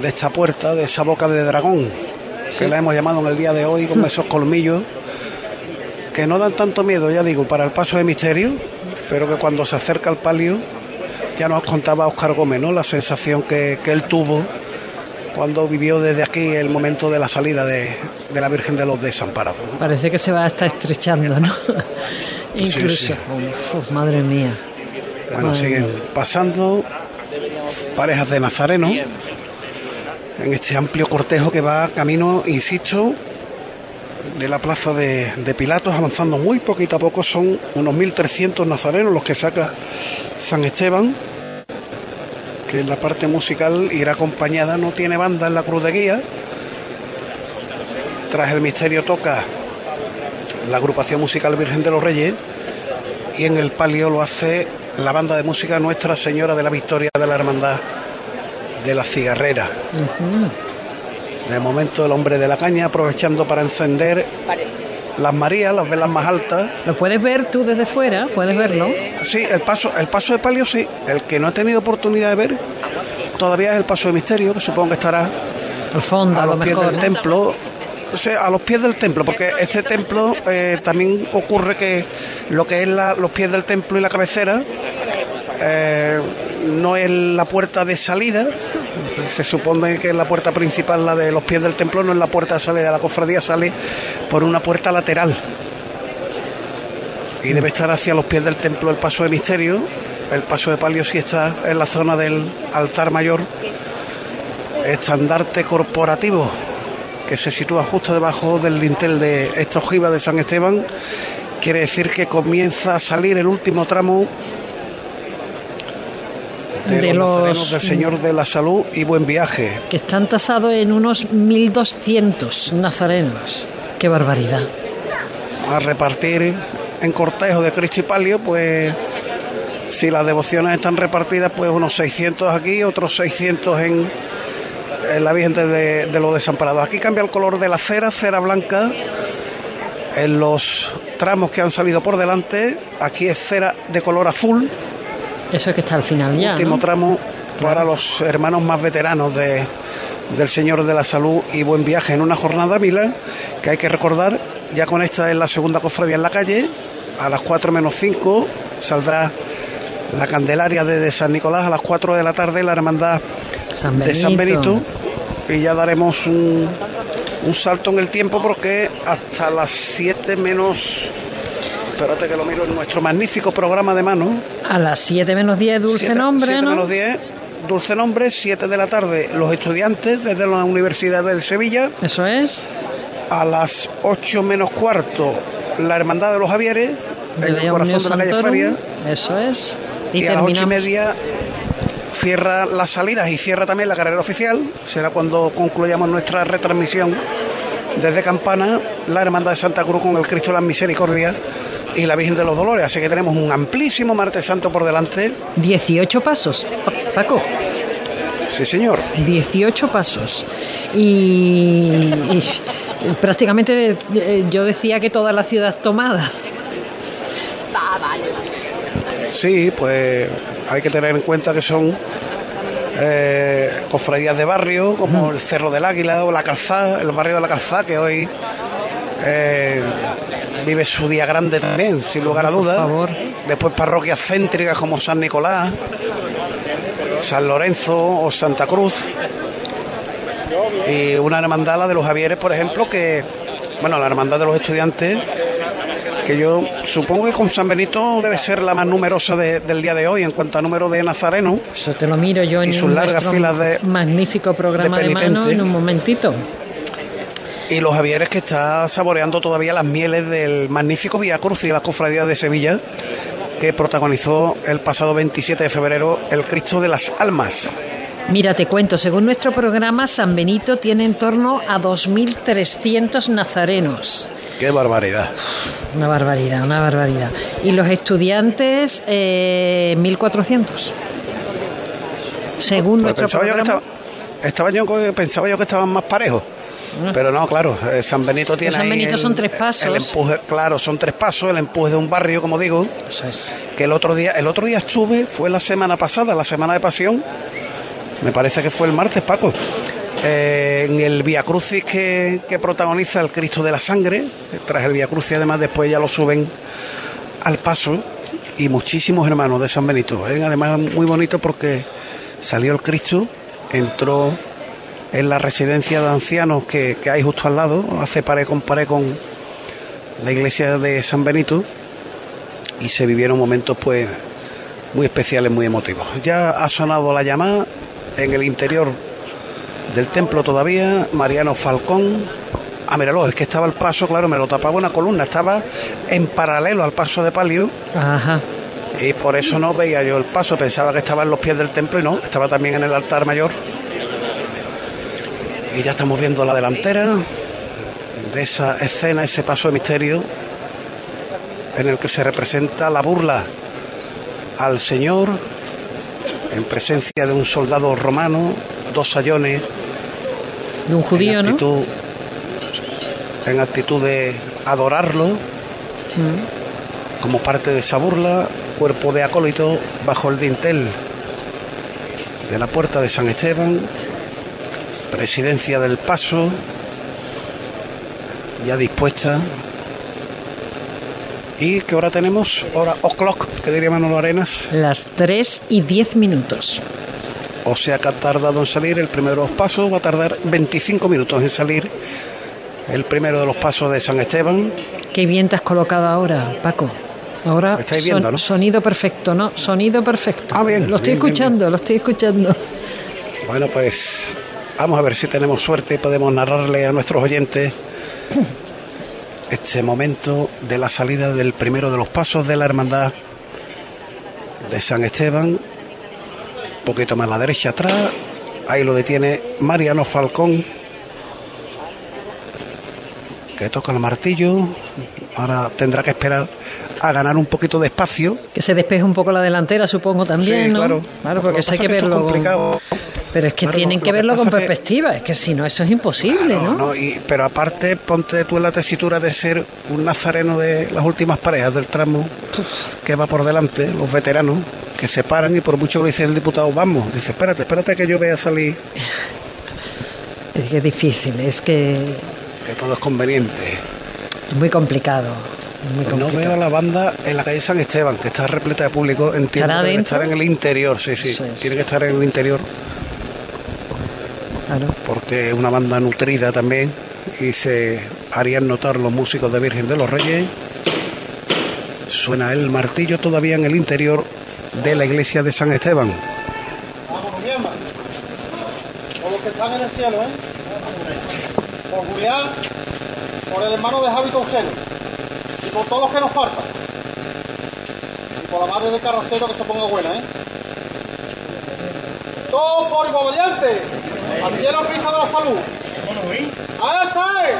de esta puerta, de esa boca de dragón, que la hemos llamado en el día de hoy con esos colmillos que no dan tanto miedo, ya digo, para el paso de misterio, pero que cuando se acerca al palio, ya nos contaba Oscar Gómez, ¿no? La sensación que, que él tuvo cuando vivió desde aquí el momento de la salida de, de la Virgen de los Desamparados. Parece que se va a estar estrechando, ¿no? Incluso. Sí, sí. Uf, madre mía. Bueno, Madre siguen mía. pasando parejas de nazarenos en este amplio cortejo que va camino, insisto, de la plaza de, de Pilatos, avanzando muy poquito a poco. Son unos 1.300 nazarenos los que saca San Esteban, que en la parte musical irá acompañada, no tiene banda en la cruz de guía. Tras el misterio toca la agrupación musical Virgen de los Reyes y en el palio lo hace la banda de música Nuestra Señora de la Victoria de la Hermandad de la Cigarrera. De momento el hombre de la caña aprovechando para encender las Marías, las velas más altas. ¿Lo puedes ver tú desde fuera? ¿Puedes verlo? Sí, el paso, el paso de palio sí. El que no he tenido oportunidad de ver todavía es el paso de misterio, que supongo que estará Al fondo, a, a lo los pies mejor. del ¿no? templo. O sea, a los pies del templo, porque este templo eh, también ocurre que lo que es la- los pies del templo y la cabecera eh, no es la puerta de salida. Se supone que la puerta principal, la de los pies del templo, no es la puerta de salida. La cofradía sale por una puerta lateral. Y debe estar hacia los pies del templo el paso de misterio. El paso de palio sí está en la zona del altar mayor. Estandarte corporativo que se sitúa justo debajo del dintel de esta ojiva de San Esteban. Quiere decir que comienza a salir el último tramo de, De los, los- del Señor de la Salud y Buen Viaje. Que están tasados en unos 1.200 nazarenos. ¡Qué barbaridad! a repartir en cortejo de Cristo y Palio, pues si las devociones están repartidas, pues unos 600 aquí, otros 600 en, en la Virgen de, de los Desamparados. Aquí cambia el color de la cera, cera blanca, en los tramos que han salido por delante, aquí es cera de color azul, Eso es que está al final ya. último ¿no? tramo para los hermanos más veteranos de, del Señor de la Salud y buen viaje en una jornada mila que hay que recordar, ya con esta es la segunda cofradía en la calle, a las 4 menos 5 saldrá la Candelaria desde San Nicolás a las 4 de la tarde la hermandad San de San Benito. Benito y ya daremos un, un salto en el tiempo porque hasta las 7 menos espérate que lo miro en nuestro magnífico programa de mano A las 7 menos 10, dulce Siete- nombre, siete ¿no? menos 10, dulce nombre, 7 de la tarde, los estudiantes desde la Universidad de Sevilla. Eso es. A las 8 menos cuarto, la Hermandad de los Javieres, en el corazón de la calle. Feria. Eso es. Y, Y, a las 8 y media cierra las salidas y cierra también la carrera oficial. Será cuando concluyamos nuestra retransmisión desde Campana, la Hermandad de Santa Cruz con el Cristo de la Misericordia y la Virgen de los Dolores. Así que tenemos un amplísimo martes santo por delante. 18 pasos, Pa- Paco. Sí, señor. 18 pasos. Y, y prácticamente eh, yo decía que toda la ciudad tomada. Sí, pues hay que tener en cuenta que son eh, cofradías de barrio, como el Cerro del Águila o la Calzada, el barrio de la Calzada, que hoy eh, vive su día grande también, sin lugar a dudas. Después parroquias céntricas como San Nicolás, San Lorenzo o Santa Cruz. Y una hermandad, la de los Javieres, por ejemplo, que, bueno, la hermandad de los estudiantes, que yo supongo que con San Benito debe ser la más numerosa de- del día de hoy en cuanto a número de nazarenos. Eso te lo miro yo en Y sus largas filas de- magnífico programa de de, mano en un momentito. Y los Javieres que está saboreando todavía las mieles del magnífico Vía Cruz y las cofradías de Sevilla que protagonizó el pasado 27 de febrero el Cristo de las Almas. Mira, te cuento, según nuestro programa, San Benito tiene en torno a 2.300 nazarenos. ¡Qué barbaridad! Una barbaridad, una barbaridad. Y los estudiantes, eh, 1.400. Según Pues nuestro pensaba, yo que programa. estaba, estaba yo pensaba yo que estaban más parejos. Pero no, claro, eh, San Benito tiene San ahí Benito el- son tres pasos. El empuje, claro, son tres pasos, el empuje de un barrio, como digo. Que el otro día, el otro día estuve, fue la semana pasada, la semana de pasión. Me parece que fue el martes, Paco. eh, en el Via Crucis que, que protagoniza el Cristo de la Sangre. Tras el Via Crucis, además, después ya lo suben al paso. Y muchísimos hermanos de San Benito. ¿eh? Además, muy bonito porque salió el Cristo, entró en la residencia de ancianos que, que hay justo al lado, hace pared con pared con la iglesia de San Benito. y se vivieron momentos pues muy especiales, muy emotivos. Ya ha sonado la llamada en el interior del templo todavía, Mariano Falcón. Ah, míralo, es que estaba el paso, claro, me lo tapaba una columna, estaba en paralelo al paso de palio. Ajá. Y por eso no veía yo el paso, pensaba que estaba en los pies del templo y no, estaba también en el altar mayor. Y ya estamos viendo la delantera de esa escena, ese paso de misterio en el que se representa la burla al Señor en presencia de un soldado romano, dos sayones. De un judío, en ¿no? actitud, En actitud de adorarlo Mm. como parte de esa burla, cuerpo de acólito bajo el dintel de la puerta de San Esteban, presidencia del paso, ya dispuesta. ¿Y qué hora tenemos? Hora o'clock, que diría Manolo Arenas. Las 3 y 10 minutos. O sea que ha tardado en salir el primero de los pasos, va a tardar 25 minutos en salir el primero de los pasos de San Esteban. Qué bien te has colocado ahora, Paco. Ahora estáis viendo, ¿no? sonido perfecto, ¿no? Sonido perfecto. Ah, bien, Lo estoy bien, bien, escuchando, lo estoy escuchando. Bueno, pues vamos a ver si tenemos suerte y podemos narrarle a nuestros oyentes este momento de la salida del primero de los pasos de la hermandad de San Esteban. Un poquito más a la derecha atrás. Ahí lo detiene Mariano Falcón. Que toca el martillo. Ahora tendrá que esperar a ganar un poquito de espacio. Que se despeje un poco la delantera, supongo también, Sí, ¿no? claro. Claro, porque que eso hay que que verlo. es con- complicado. Pero es que Claro, tienen lo que que verlo con que- perspectiva, es que si no, eso es imposible, ¿no? No, y- pero aparte, ponte tú en la tesitura de ser un nazareno de las últimas parejas del tramo que va por delante, los veteranos, que se paran y por mucho que le dice el diputado, vamos, dice, espérate, espérate que yo vea salir, Es que es difícil, es que que todo es conveniente. es muy complicado. Pues no veo a la banda en la calle San Esteban, que está repleta de público, entiendo ¿Estará que estar en el interior, sí, sí, tiene que estar en el interior, Claro. porque es una banda nutrida también y se harían notar los músicos de Virgen de los Reyes. Suena el martillo todavía en el interior de la iglesia de San Esteban. Por los que están en el cielo, ¿eh? Por Julián, por el hermano de Javi Toncelo. Y por todos los que nos faltan. Y por la madre de Carracero que se ponga buena, ¿eh? Todo por igual valiente. Al cielo Cristo de la salud. ¡Ahí está! eh.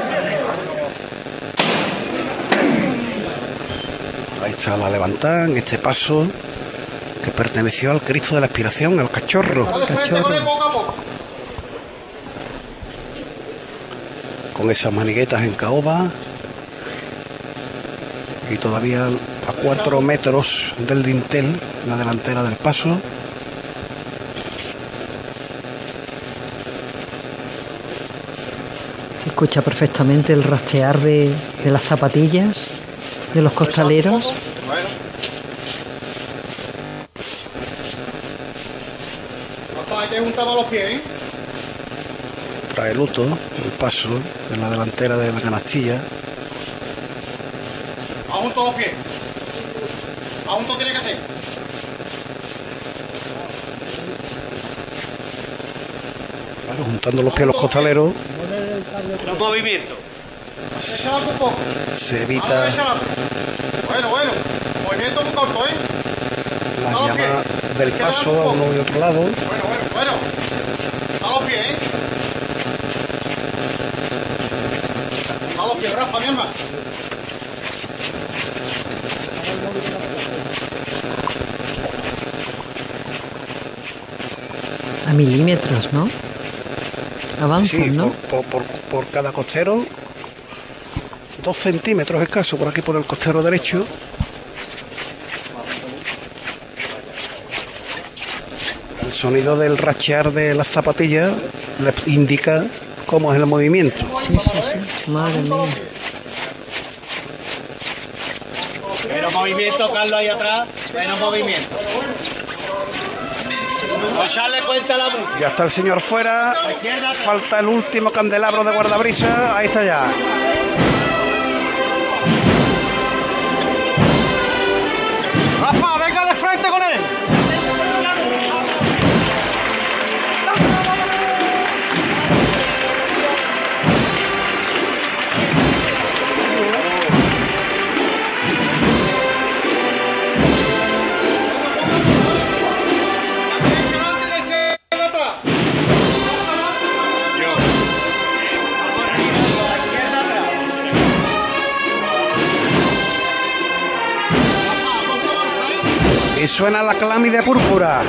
Ahí está la levantada en este paso que perteneció al Cristo de la Aspiración, al cachorro. Frente con esas maniguetas en caoba y todavía a cuatro metros del dintel, la delantera del paso. Escucha perfectamente el rastear de, de las zapatillas de los costaleros. Bueno. Hasta hay que juntar los pies, ¿eh? Trae luto el paso en la delantera de la canastilla. Aún todos los pies. Aún todo tiene que ser. Claro, juntando los pies los costaleros Los movimientos. Se evita. Bueno, bueno. Movimiento muy corto, ¿eh? la llama del paso a uno y otro lado. Bueno, bueno, bueno. A los pies, ¿eh? A los pies, Rafa, mi hermano. A milímetros, ¿no? Avanzan, Sí, ¿no? por, por- por- por cada costero, dos centímetros escaso por aquí por el costero derecho. El sonido del rachear de las zapatillas le indica cómo es el movimiento. Sí, sí, sí. Madre mía. Menos movimiento, Carlos, ahí atrás. Menos movimiento. Ya está el señor fuera. Falta el último candelabro de guardabrisa. Ahí está ya. Suena la clámide púrpura.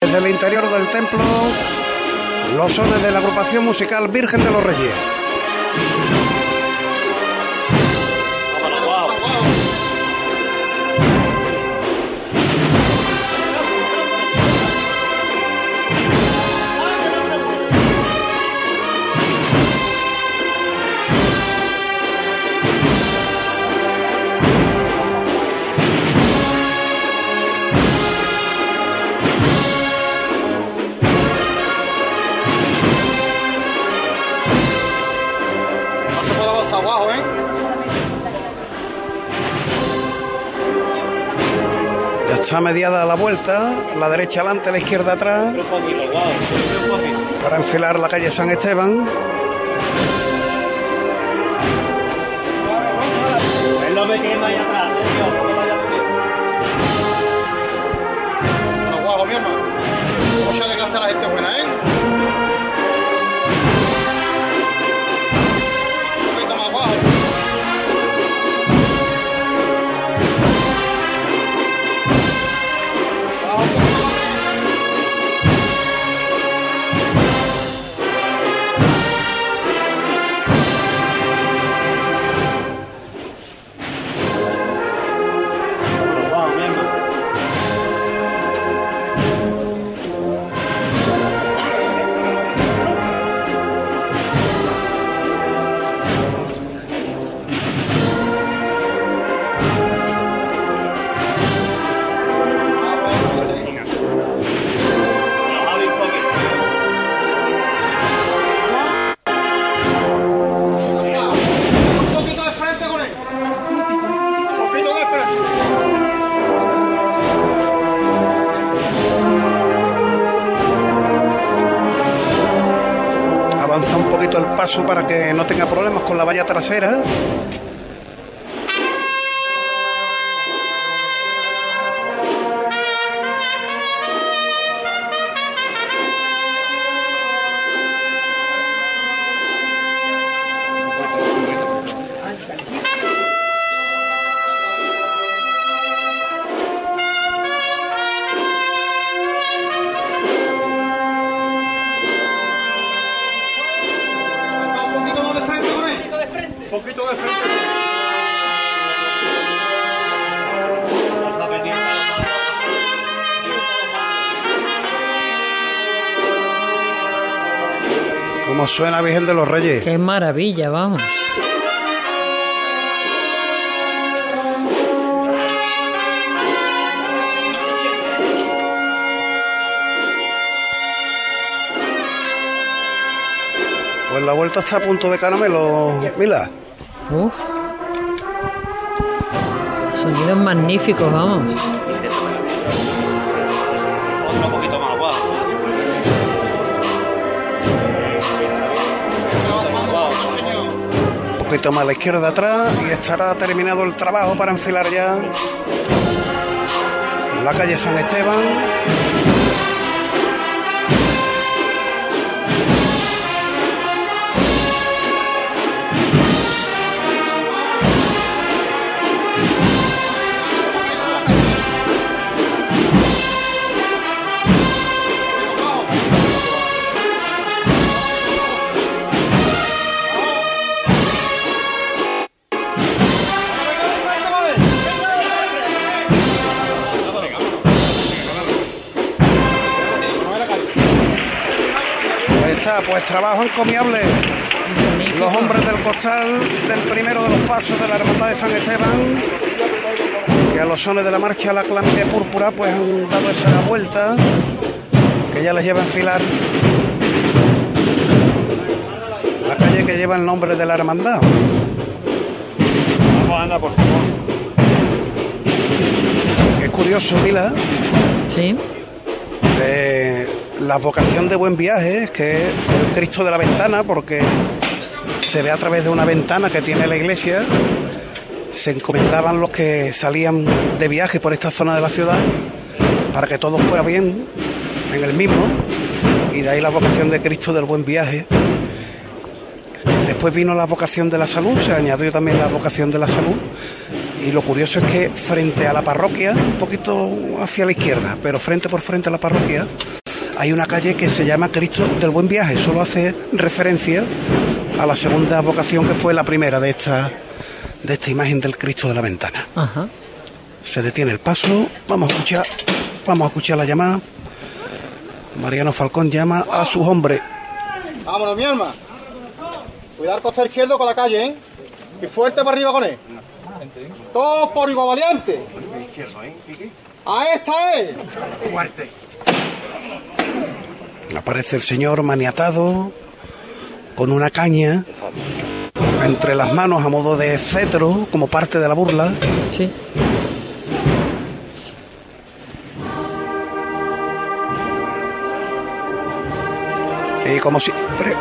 Desde el interior del templo, los sones de la agrupación musical Virgen de los Reyes. Está mediada la vuelta, la derecha adelante, la izquierda atrás, para enfilar la calle San Esteban. Paso para que no tenga problemas con la valla trasera. Suena Virgen de los Reyes. Qué maravilla, vamos. Pues la vuelta está a punto de caramelo, Mila. Uf. Sonidos magníficos, vamos. Poquito más a la izquierda atrás y estará terminado el trabajo para enfilar ya la calle San Esteban. Pues trabajo encomiable. Los hombres del costal del primero de los pasos de la Hermandad de San Esteban, que a los sones de la marcha La Clámide Púrpura, pues han dado esa vuelta que ya les lleva a enfilar la calle que lleva el nombre de la Hermandad. Vamos, anda, por favor. Que es curioso, Mila, Sí. La vocación de buen viaje, que es el Cristo de la ventana, porque se ve a través de una ventana que tiene la iglesia. Se encomendaban los que salían de viaje por esta zona de la ciudad para que todo fuera bien en el mismo. Y de ahí la vocación de Cristo del buen viaje. Después vino la vocación de la salud, se añadió también la vocación de la salud. Y lo curioso es que frente a la parroquia, un poquito hacia la izquierda, pero frente por frente a la parroquia, hay una calle que se llama Cristo del Buen Viaje. Solo hace referencia a la segunda vocación que fue la primera de esta, de esta imagen del Cristo de la ventana. Ajá. Se detiene el paso. Vamos a escuchar, vamos a escuchar la llamada. Mariano Falcón llama a sus hombres. Vámonos, mi alma. Cuidar el costado izquierdo con la calle, ¿eh? Y fuerte para arriba con él. Todo por igual valiente. A esta es. Fuerte. Aparece el señor maniatado con una caña entre las manos a modo de cetro como parte de la burla. Sí. Y como siempre,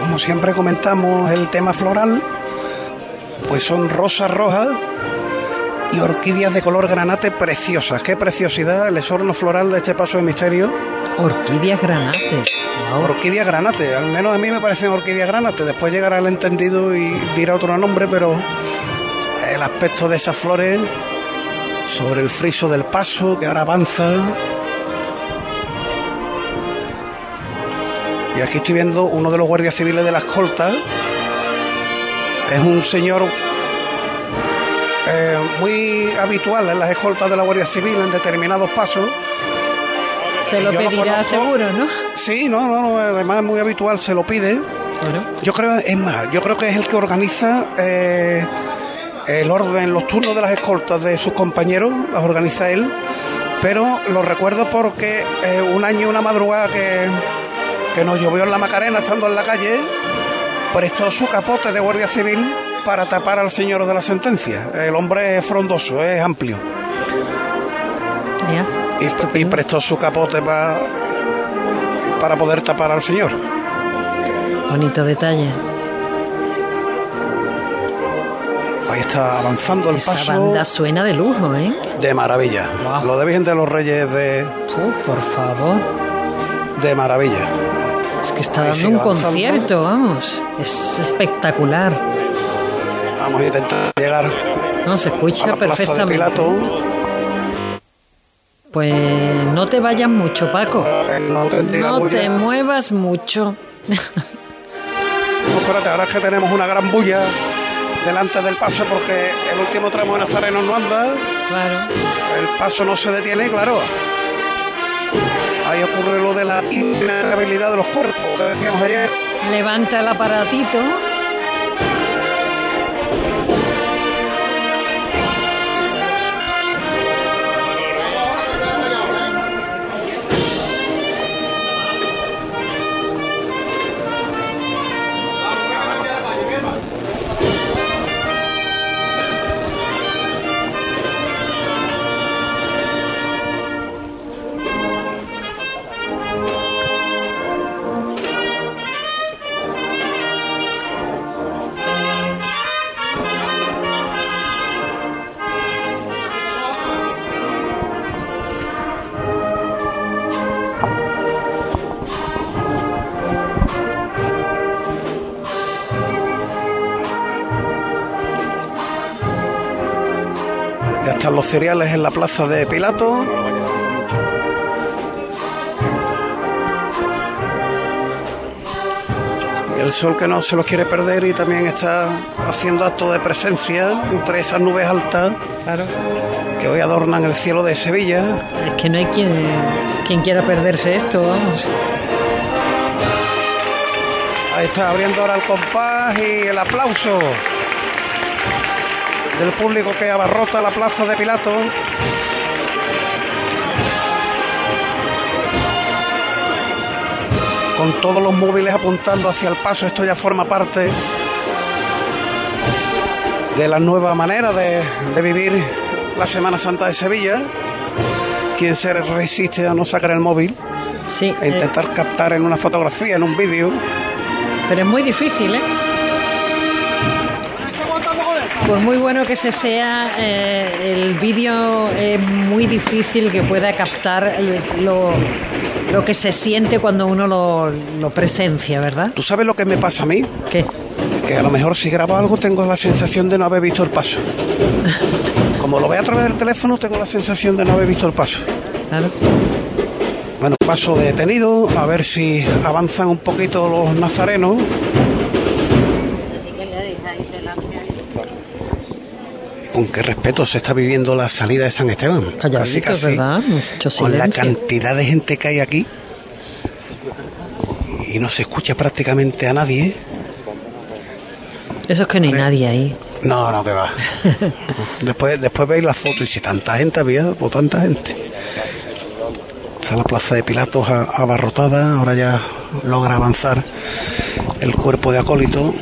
como siempre comentamos el tema floral, pues son rosas rojas y orquídeas de color granate preciosas. Qué preciosidad el esorno floral de este paso de misterio. Orquídeas granate. Orquídeas granate, al menos a mí me parecen orquídeas granate. Después llegará el entendido y dirá otro nombre, pero el aspecto de esas flores sobre el friso del paso que ahora avanza. Y aquí estoy viendo uno de los guardias civiles de la escolta. Es un señor eh, muy habitual en las escoltas de la Guardia Civil en determinados pasos. Se lo lo pedirá conozco. seguro, ¿no? Sí, no, no, no, además es muy habitual, se lo pide. Yo creo, es más, yo creo que es el que organiza eh, el orden, los turnos de las escoltas de sus compañeros, las organiza él. Pero lo recuerdo porque eh, un año, una madrugada que, que nos llovió en la Macarena estando en la calle, prestó su capote de guardia civil para tapar al señor de la sentencia. El hombre es frondoso, es amplio. Y, y prestó su capote pa- para poder tapar al señor. Bonito detalle. Ahí está avanzando el Esa paso banda suena de lujo, ¿eh? de maravilla. Lo de Virgen de los Reyes de, por favor. de maravilla. Es que está Ahí dando un avanzando. concierto, vamos. Es espectacular. Vamos a intentar llegar No, se a escucha la plaza de perfectamente. Pilato. Pues no te vayas mucho, Paco. No te, diga No te muevas mucho. No, espérate, ahora es que tenemos una gran bulla delante del paso porque el último tramo de Nazareno no anda. Claro. El paso no se detiene, claro. Ahí ocurre lo de la inestabilidad de los cuerpos que decíamos ayer. Levanta el aparatito. Cereales en la plaza de Pilato. Y el sol que no se los quiere perder y también está haciendo acto de presencia entre esas nubes altas que hoy adornan el cielo de Sevilla. Es que no hay quien, quien quiera perderse esto, vamos. Ahí está abriendo ahora el compás y el aplauso del público que abarrota la plaza de Pilato. Con todos los móviles apuntando hacia el paso, esto ya forma parte de la nueva manera de, de vivir la Semana Santa de Sevilla. Quien se resiste a no sacar el móvil Sí. e intentar captar en una fotografía, en un vídeo. Pero es muy difícil, ¿eh? Por muy bueno que se sea, eh, el vídeo es muy difícil que pueda captar lo, lo que se siente cuando uno lo, lo presencia, ¿verdad? ¿Tú sabes lo que me pasa a mí? ¿Qué? Que a lo mejor si grabo algo tengo la sensación de no haber visto el paso. Como lo veo a través del teléfono, tengo la sensación de no haber visto el paso. Claro. Bueno, paso detenido, a ver si avanzan un poquito los nazarenos. Con qué respeto se está viviendo la salida de San Esteban. ¿verdad? Mucho Con la cantidad de gente que hay aquí. Y no se escucha prácticamente a nadie. Eso es que no hay nadie ahí. No, no, que va. después, después veis la foto y si tanta gente había, pues tanta gente. Está la plaza de Pilatos abarrotada, ahora ya logra avanzar el cuerpo de acólito.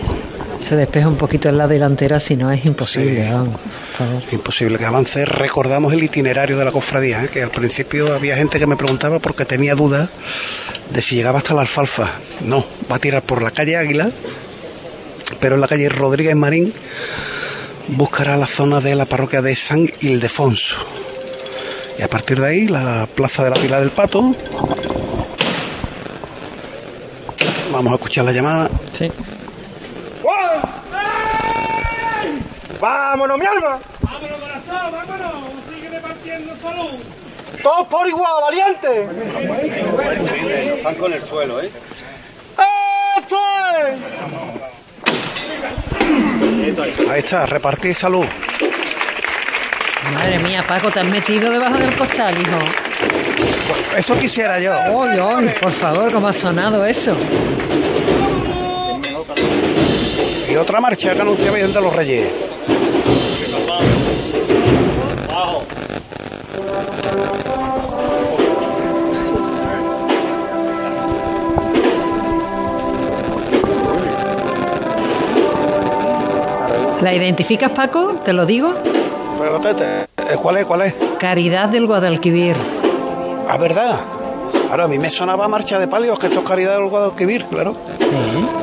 Se despeja un poquito en la delantera, si no es imposible. vamos. Imposible que avance. Recordamos el itinerario de la cofradía, ¿eh? que al principio había gente que me preguntaba porque tenía dudas de si llegaba hasta la alfalfa. No, va a tirar por la calle Águila, pero en la calle Rodríguez Marín buscará la zona de la parroquia de San Ildefonso. Y a partir de ahí, la plaza de la Pila del Pato. Vamos a escuchar la llamada. Sí. ¡Vámonos, mi alma! ¡Vámonos, corazón, vámonos! ¡Sigue repartiendo salud! ¡Todos por igual, valiente! Están con el suelo, ¿eh? Ahí está, repartir salud. Madre mía, Paco, te has metido debajo del costal, hijo. Eso quisiera yo. Oy, oy, por favor, cómo ha sonado eso. Y otra marcha que anuncia Vicente los Reyes. ¿La identificas, Paco? Te lo digo. Pero, tete, ¿cuál es? ¿Cuál es? Caridad del Guadalquivir. Ah, ¿verdad? Ahora, a mí me sonaba marcha de palios, que esto es Caridad del Guadalquivir, claro.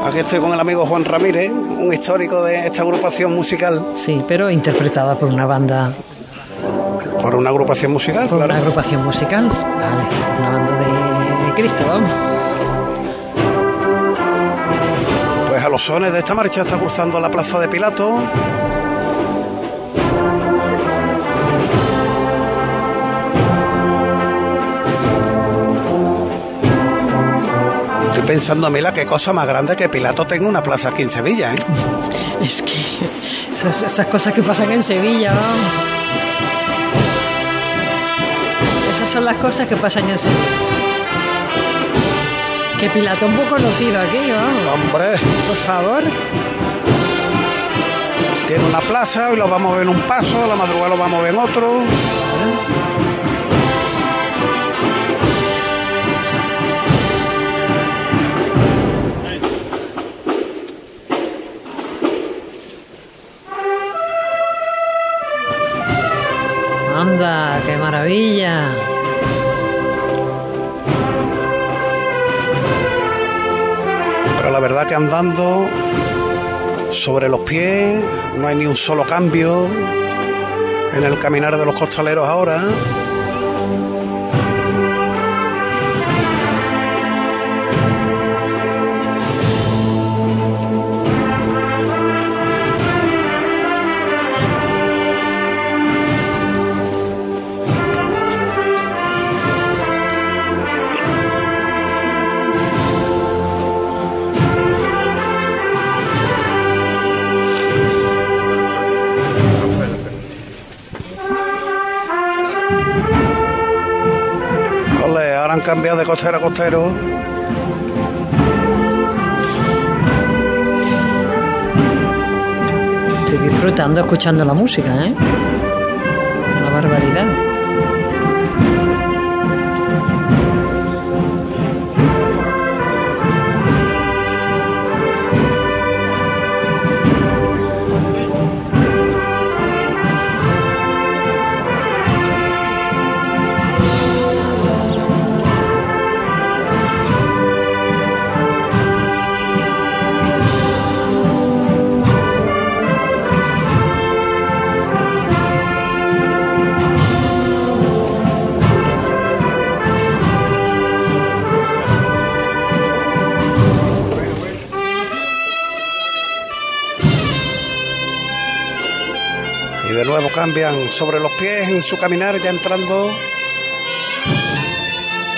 Aquí estoy con el amigo Juan Ramírez, un histórico de esta agrupación musical. Sí, pero interpretada por una banda, Por una agrupación musical, por claro. una agrupación musical. Vale, una banda de, de Cristo, vamos. Pues a los sones de esta marcha está cruzando la plaza de Pilato. Estoy pensando, Mila, qué cosa más grande que Pilato tenga una plaza aquí en Sevilla, ¿eh? Es que esas, esas cosas que pasan en Sevilla, vamos. Esas son las cosas que pasan en Sevilla. Que Pilato es muy conocido aquí, vamos. Hombre. Por favor. Tiene una plaza, hoy lo vamos a ver en un paso, a la madrugada lo vamos a ver en otro. Qué maravilla. Pero la verdad que andando sobre los pies, no hay ni un solo cambio en el caminar de los costaleros ahora. Cambiado de costero a costero. Estoy disfrutando escuchando la música, ¿eh? Una barbaridad. Cambian sobre los pies en su caminar, ya entrando